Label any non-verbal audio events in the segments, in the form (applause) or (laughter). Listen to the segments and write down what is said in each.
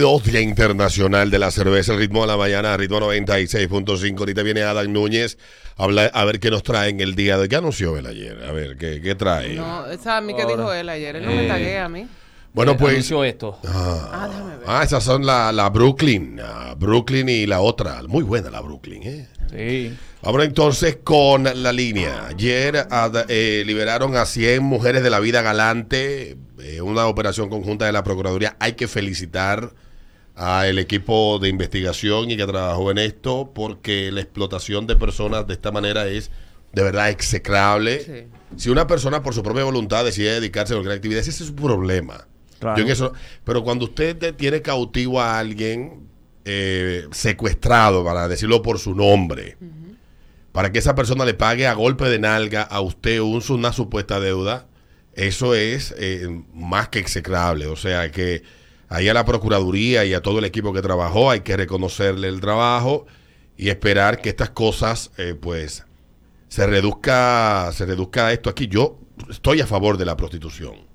2022, Día Internacional de la Cerveza, el ritmo de la mañana, ritmo 96.5. Ahorita viene Adam Núñez a, hablar- a ver qué nos trae en el día de ¿Qué anunció él ayer? A ver, ¿qué, qué trae? No, esa a mí que dijo él ayer. Él no me taguea a mí. bueno, Eh, pues. anunció esto. Ah, déjame ver. Ah, esas son la, la Brooklyn. ah, Brooklyn y la otra. Muy buena la Brooklyn, ¿eh? Sí. Vamos entonces con la línea. Ayer ad- eh, liberaron a 100 mujeres de la vida galante, eh, una operación conjunta de la Procuraduría. Hay que felicitar al equipo de investigación y que trabajó en esto, porque la explotación de personas de esta manera es de verdad execrable. Sí. Si una persona por su propia voluntad decide dedicarse a cualquier actividad, ese es su problema. Claro. Yo en eso, pero cuando usted te- tiene cautivo a alguien eh, secuestrado, para decirlo por su nombre, para que esa persona le pague a golpe de nalga a usted un, una supuesta deuda, eso es eh, más que execrable. O sea que ahí a la Procuraduría y a todo el equipo que trabajó hay que reconocerle el trabajo y esperar que estas cosas eh, pues se reduzca, se reduzca esto aquí. Yo estoy a favor de la prostitución.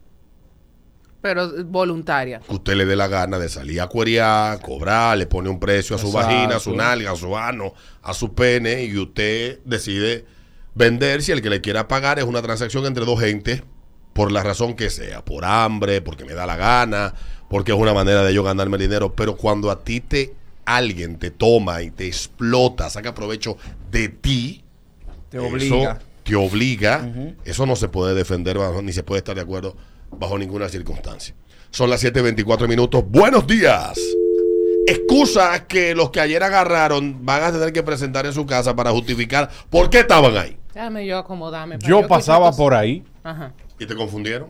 Pero voluntaria. Que usted le dé la gana de salir a cuerear, cobrar, le pone un precio a su Exacto. vagina, a su nalga, a su ano, a su pene, y usted decide vender si el que le quiera pagar es una transacción entre dos gentes, por la razón que sea, por hambre, porque me da la gana, porque es una manera de yo ganarme dinero. Pero cuando a ti te alguien te toma y te explota, saca provecho de ti, Te eso obliga. te obliga. Eso no se puede defender bajo- ni se puede estar de acuerdo bajo ninguna circunstancia. Son las 7:24 minutos. Buenos días. Excusas que los que ayer agarraron van a tener que presentar en su casa para justificar por qué estaban ahí. Déjame yo acomodarme. Yo pasaba por ahí. Ajá. ¿Y te confundieron?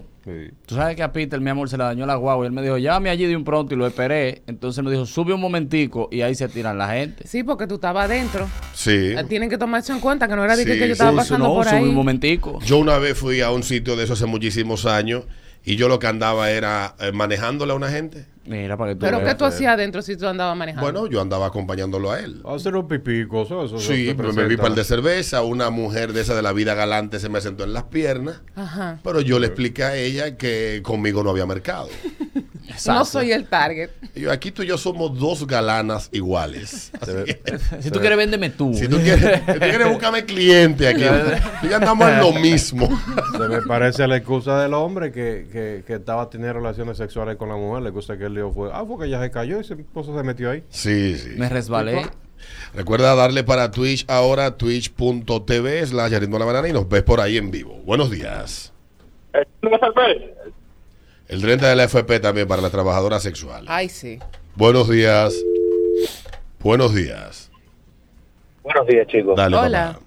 Tú sabes que a Peter, mi amor, se le dañó la guagua y él me dijo, llámame allí de un pronto y lo esperé. Entonces me dijo, sube un momentico y ahí se tiran la gente. Sí, porque tú estabas adentro. Sí. Eh, Tienen que tomar eso en cuenta, que no era de que, Sí, que yo estaba sí, pasando no, por sube ahí. un momentico. Yo una vez fui a un sitio de eso hace muchísimos años y yo lo que andaba era eh, manejándole a una gente. Mira, para que tú Pero veas. ¿qué tú hacías adentro si tú andabas manejando? Bueno, yo andaba acompañándolo a él. Hacer un pipico, eso, eso Sí, se me bebí par de cerveza, una mujer de esa de la vida galante se me sentó en las piernas, Ajá. pero yo le expliqué a ella que conmigo no había mercado. (laughs) No soy el target. Yo, aquí tú y yo somos dos galanas iguales. (laughs) Si tú quieres, véndeme tú. si tú quieres, si tú quieres buscarme cliente aquí, tú ya andamos en lo mismo. (laughs) Se me parece la excusa del hombre que, que, que estaba teniendo relaciones sexuales con la mujer. La excusa que él dijo fue, ah, porque ella se cayó y su esposo se metió ahí. Sí, sí. Me resbalé. Recuerda darle para Twitch ahora, twitch.tv slash la banana y nos ves por ahí en vivo. Buenos días. El 30 de la FP también para las trabajadoras sexuales. Ay, sí. Buenos días. Buenos días. Buenos días, chicos. Dale, Hola. papá.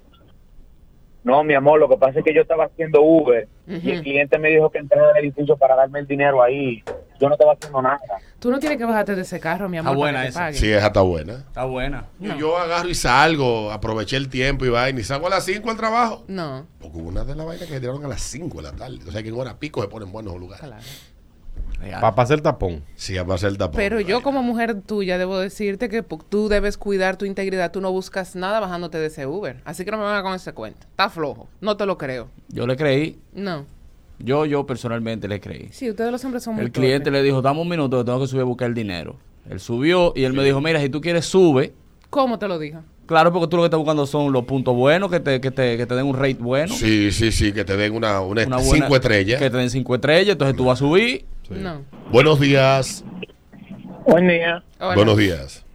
No, mi amor, lo que pasa es que yo estaba haciendo Uber y el cliente me dijo que entrara al edificio para darme el dinero ahí. Yo no estaba haciendo nada. Tú no tienes que bajarte de ese carro, mi amor, Ah, buena para que te esa. Sí, esa está buena. Está buena. No. Yo agarro y salgo, aproveché el tiempo y vaina y salgo a las 5 al trabajo. No, Porque hubo una de las vainas que se tiraron a las 5 de la tarde. O sea que en hora pico se ponen buenos lugares. claro. Real. Para pasar tapón. Sí, va a ser el tapón. Pero yo como mujer tuya debo decirte que tú debes cuidar tu integridad. Tú no buscas nada bajándote de ese Uber. Así que no me vengas con ese cuento. Está flojo. No te lo creo. Yo le creí. No. Yo, yo personalmente le creí. Sí, ustedes los hombres son muy El cliente torpes. le dijo, dame un minuto que tengo que subir a buscar el dinero. Él subió y él me dijo, mira, si tú quieres, sube. ¿Cómo te lo dijo? Claro, porque tú lo que estás buscando son los puntos buenos, que te, que te, que te den un rate bueno. Sí, sí, sí, que te den una, una, una buena- cinco estrellas. Que te den cinco estrellas, entonces tú vas a subir. No. Buenos días. Buen día, Hola. Buenos días.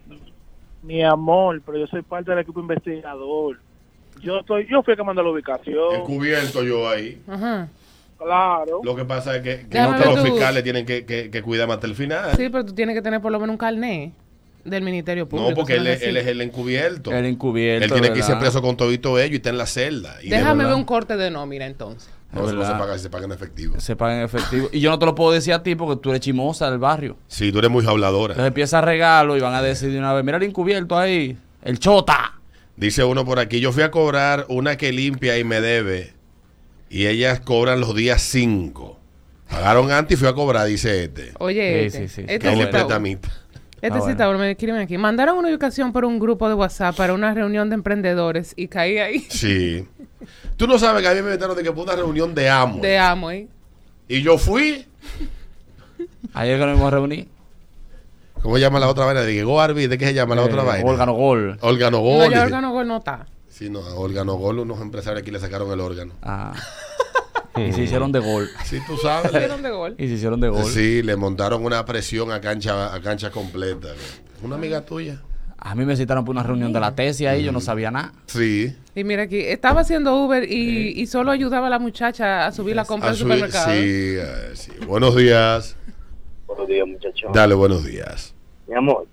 mi amor, pero yo soy parte del equipo investigador. Yo estoy, yo fui el que mandó la ubicación. Encubierto yo ahí. Ajá. Claro. Lo que pasa es que, no los fiscales tienen que, que, que cuidarme hasta el final. Sí, pero tú tienes que tener por lo menos un carnet del Ministerio Público. no, porque él, no es- él es el encubierto. El encubierto. Él tiene que irse ¿verdad? preso con todito ello y está en la celda. Y Déjame verdad, ver un corte de nómina entonces. No, eso no se ¿verdad? paga, se paga en efectivo. Se paga en efectivo. Y yo no te lo puedo decir a ti porque tú eres chimosa del barrio. Sí, tú eres muy habladora. Entonces empieza a regalo y van a decir de una vez, mira el encubierto ahí, el chota. Dice uno por aquí, yo fui a cobrar una que limpia y me debe. Y ellas cobran los días 5. Pagaron antes y fui a cobrar, dice este. Oye, Sí, este, sí, sí. este sí bueno. mitad. Este Ah, bueno, me escriben aquí. Mandaron una ubicación por un grupo de WhatsApp para una reunión de emprendedores y caí ahí Sí. Tú no sabes que a mí me metieron de que fue una reunión de amo. de amo. ¿eh? Y yo fui. Ayer que nos vamos a reunir. ¿Cómo se llama la otra vaina? Go Arby, ¿de qué se llama la otra Eh, vaina? Órgano Gol. Órgano No, Gol. ya órgano gol no está. Sí, no, a órgano Gol, unos empresarios aquí le sacaron el órgano. Ah. Y se hicieron de gol. Sí, tú sabes. Hicieron de gol. Y se hicieron de gol. Sí, le montaron una presión a cancha, a cancha completa. Una amiga tuya. A mí me citaron para una reunión de la tesis ahí, yo no sabía nada. Sí. Y mira aquí, estaba haciendo Uber y, y solo ayudaba a la muchacha a subir la compra al su- supermercado. sí, sí. Buenos días. Buenos días, muchachos. Dale, buenos días. Mi amor,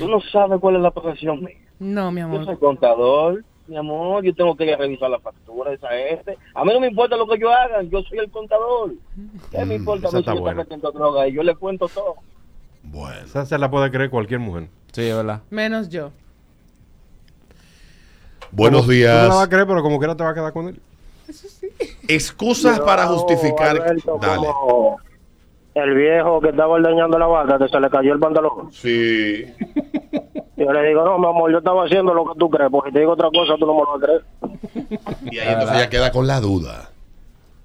tú no sabes cuál es la profesión mía. No, mi Yo soy amor. contador, mi amor, yo tengo que ir a revisar la factura de esa este. A mí no me importa lo que yo haga, yo soy el contador. ¿Qué me importa a mí está si yo buena. estoy metiendo droga? Y yo le cuento todo. Bueno. Esa se la puede creer cualquier mujer. Sí, es verdad. Menos yo. Buenos Tú no la vas días. a creer, pero como quiera te va a quedar con él. Excusas para justificar. Alberto, Dale. como El viejo que estaba ordeñando la vaca, que se le cayó el pantalón. Sí. Yo le digo, no, mi amor, yo estaba haciendo lo que tú crees, porque si te digo otra cosa, tú no me lo vas a creer. Y ahí entonces ya queda con la duda.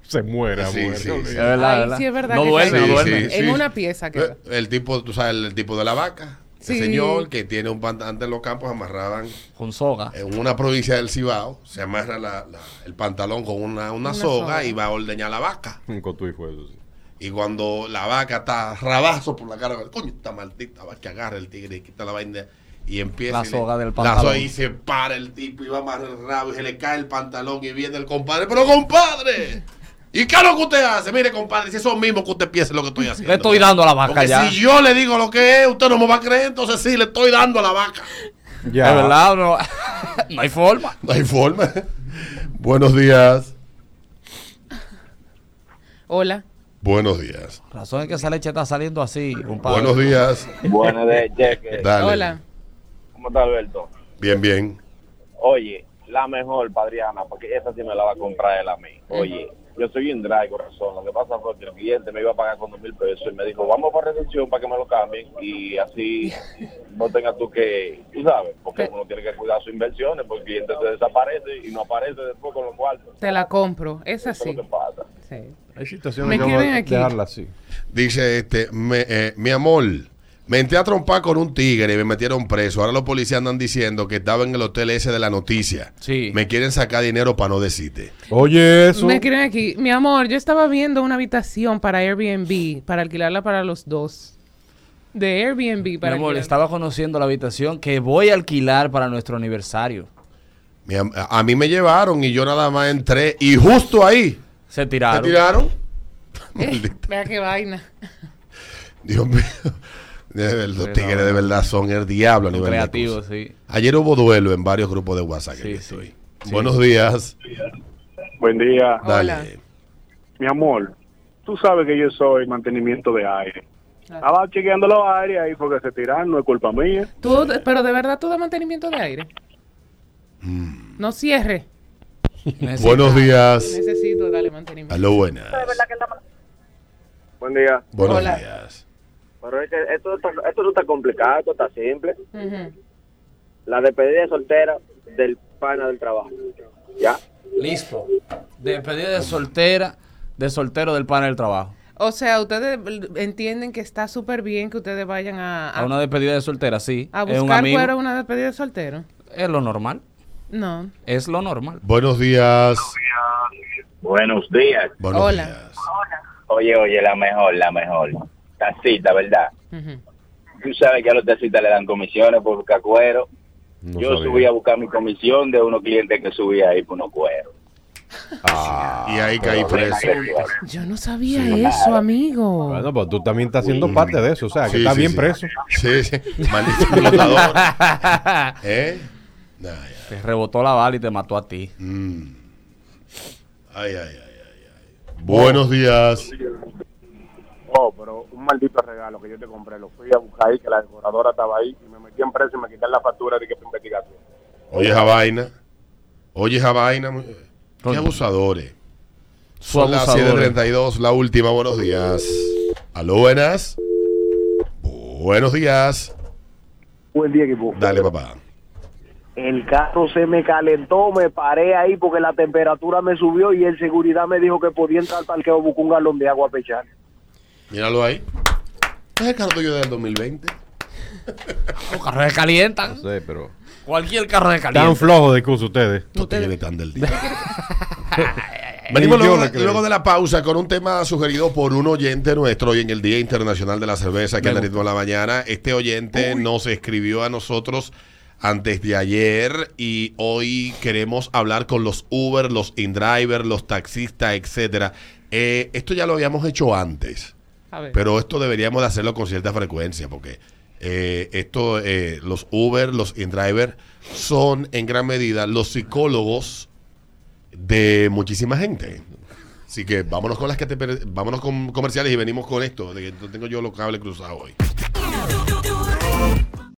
Se muere, Sí, muere. sí, Es sí. verdad, Ay, es verdad. sí, es verdad No que duerme, no duerme. sí, En sí. una pieza queda. El tipo, tú sabes, el tipo de la vaca. Ese Sí. señor que tiene un pantalón antes en los campos amarraban Con soga. en una provincia del Cibao, se amarra la- la- el pantalón con una, una, Una soga, soga. y va a ordeñar la vaca. Un cotuí fue eso, sí. Y cuando la vaca está rabazo por la cara, coño, esta maldita va que agarra el tigre y quita la vaina y empieza. La y le- soga del La pantalón. soga y se para el tipo y va amarrar el rabo y se le cae el pantalón y viene el compadre. Pero compadre, ¿y qué es lo que usted hace? Mire, compadre, si eso mismo que usted piensa es lo que estoy haciendo. Le estoy dando a la vaca Porque ya. si yo le digo lo que es, usted no me va a creer, entonces sí, le estoy dando a la vaca. Ya. Es verdad, no, (laughs) no hay forma. No hay forma. Buenos días. Hola. Buenos días. Razón es que esa leche está saliendo así, compadre. Buenos días. Buenas de Jeque. Dale. Hola. ¿Cómo está Alberto? Bien, bien. Oye, la mejor, Padriana, porque esa sí me la va a comprar él a mí. Oye, yo soy un drive, corazón. Lo que pasa fue que el cliente me iba a pagar con dos mil pesos y me dijo, vamos por reducción para que me lo cambien y así (laughs) no tengas tú que, tú sabes, porque uno tiene que cuidar sus inversiones, porque el cliente se desaparece y no aparece después con los cuartos. Te la compro. Es Eso es así. lo que pasa. Sí. Hay situaciones Me que dejarla así. Dice este, me- eh, mi amor, me entré a trompar con un tigre y me metieron preso. Ahora los policías andan diciendo que estaba en el hotel ese de la noticia. Sí. Me quieren sacar dinero para no decirte. Oye, eso. Me quieren aquí. Mi amor, yo estaba viendo una habitación para Airbnb, para alquilarla para los dos. De Airbnb Mi para amor, alquilar. estaba conociendo la habitación que voy a alquilar para nuestro aniversario. Mi am- a, a mí me llevaron y yo nada más entré y justo ahí Se me tiraron. tiraron. (laughs) Eh, Maldita. vea qué vaina. Dios mío. De verdad, Los tigres de verdad son el diablo a nivel de creativos, sí. Ayer hubo duelo en varios grupos de WhatsApp. que Sí, estoy. Sí. Buenos días. Buen día. Dale. Hola. Mi amor, tú sabes que yo soy mantenimiento de aire. Estaba chequeando los aires ahí porque se tiraron, no es culpa mía. Tú, pero de verdad tú das mantenimiento de aire. Mm. No cierre. Buenos días. Necesito darle mantenimiento. Aló, buenas. Buen día. Buenos Hola. días. Pero es que esto, está- esto no está complicado, esto está simple. La despedida de soltera del pana del trabajo. ¿Ya? Listo. Despedida de soltera, de soltero del panel del trabajo. O sea, ustedes entienden que está súper bien que ustedes vayan a, a, A una despedida de soltera, sí. a es un buscar amigo. fuera una despedida de soltero. Es lo normal. No. Es lo normal. Buenos días. Buenos días. Buenos Hola. días. Oye, oye, la mejor, la mejor. Tacita, ¿verdad? Ujú. Tú sabes que a los tacitas le dan comisiones por buscar cuero. No Yo sabía. subí a buscar mi comisión de unos clientes que subía ahí por unos cueros. Ah, Y ahí caí preso. Yo no sabía eso, amigo. Bueno, pues tú también estás siendo parte de eso, o sea, que Sí, está sí, bien sí. preso. Sí, sí. Maldito explotador. (laughs) ¿Eh? Nah. Te rebotó la bala y te mató a ti. Mm. Ay, ay, ay, ay, ay. Buenos días. Un maldito regalo que yo te compré. Lo fui a buscar ahí, que la decoradora estaba ahí y me metí en preso y me quité la factura de que fue investigación. Oye esa vaina. Oye esa vaina. Qué abusadores. Son las abusadores. 7.32, la última. Buenos días. Aló, buenas. Buenos días. Buen día, equipo. Dale, papá. El carro se me calentó, me paré ahí porque la temperatura me subió y el seguridad me dijo que podía entrar al parqueo buscar un galón de agua a pechar. Míralo ahí. ¿Es el carro tuyo del 2020? Los carros se calientan. No sé, pero. Cualquier carro se Tan calienta. flojos de curso ustedes. No Ustedes- tiene tan del día. (laughs) Venimos luego, luego de la pausa con un tema sugerido por un oyente nuestro hoy en el Día Internacional de la Cerveza, que es el ritmo de la mañana. Este oyente nos escribió a nosotros antes de ayer y hoy queremos hablar con los Uber, los InDriver, los taxistas, etcétera. Eh, esto ya lo habíamos hecho antes. Pero esto deberíamos de hacerlo con cierta frecuencia porque eh, esto, eh, los Uber, los InDriver son en gran medida los psicólogos de muchísima gente. Así que vámonos con las que te vámonos con comerciales y venimos con esto, de tengo yo los cables cruzados hoy.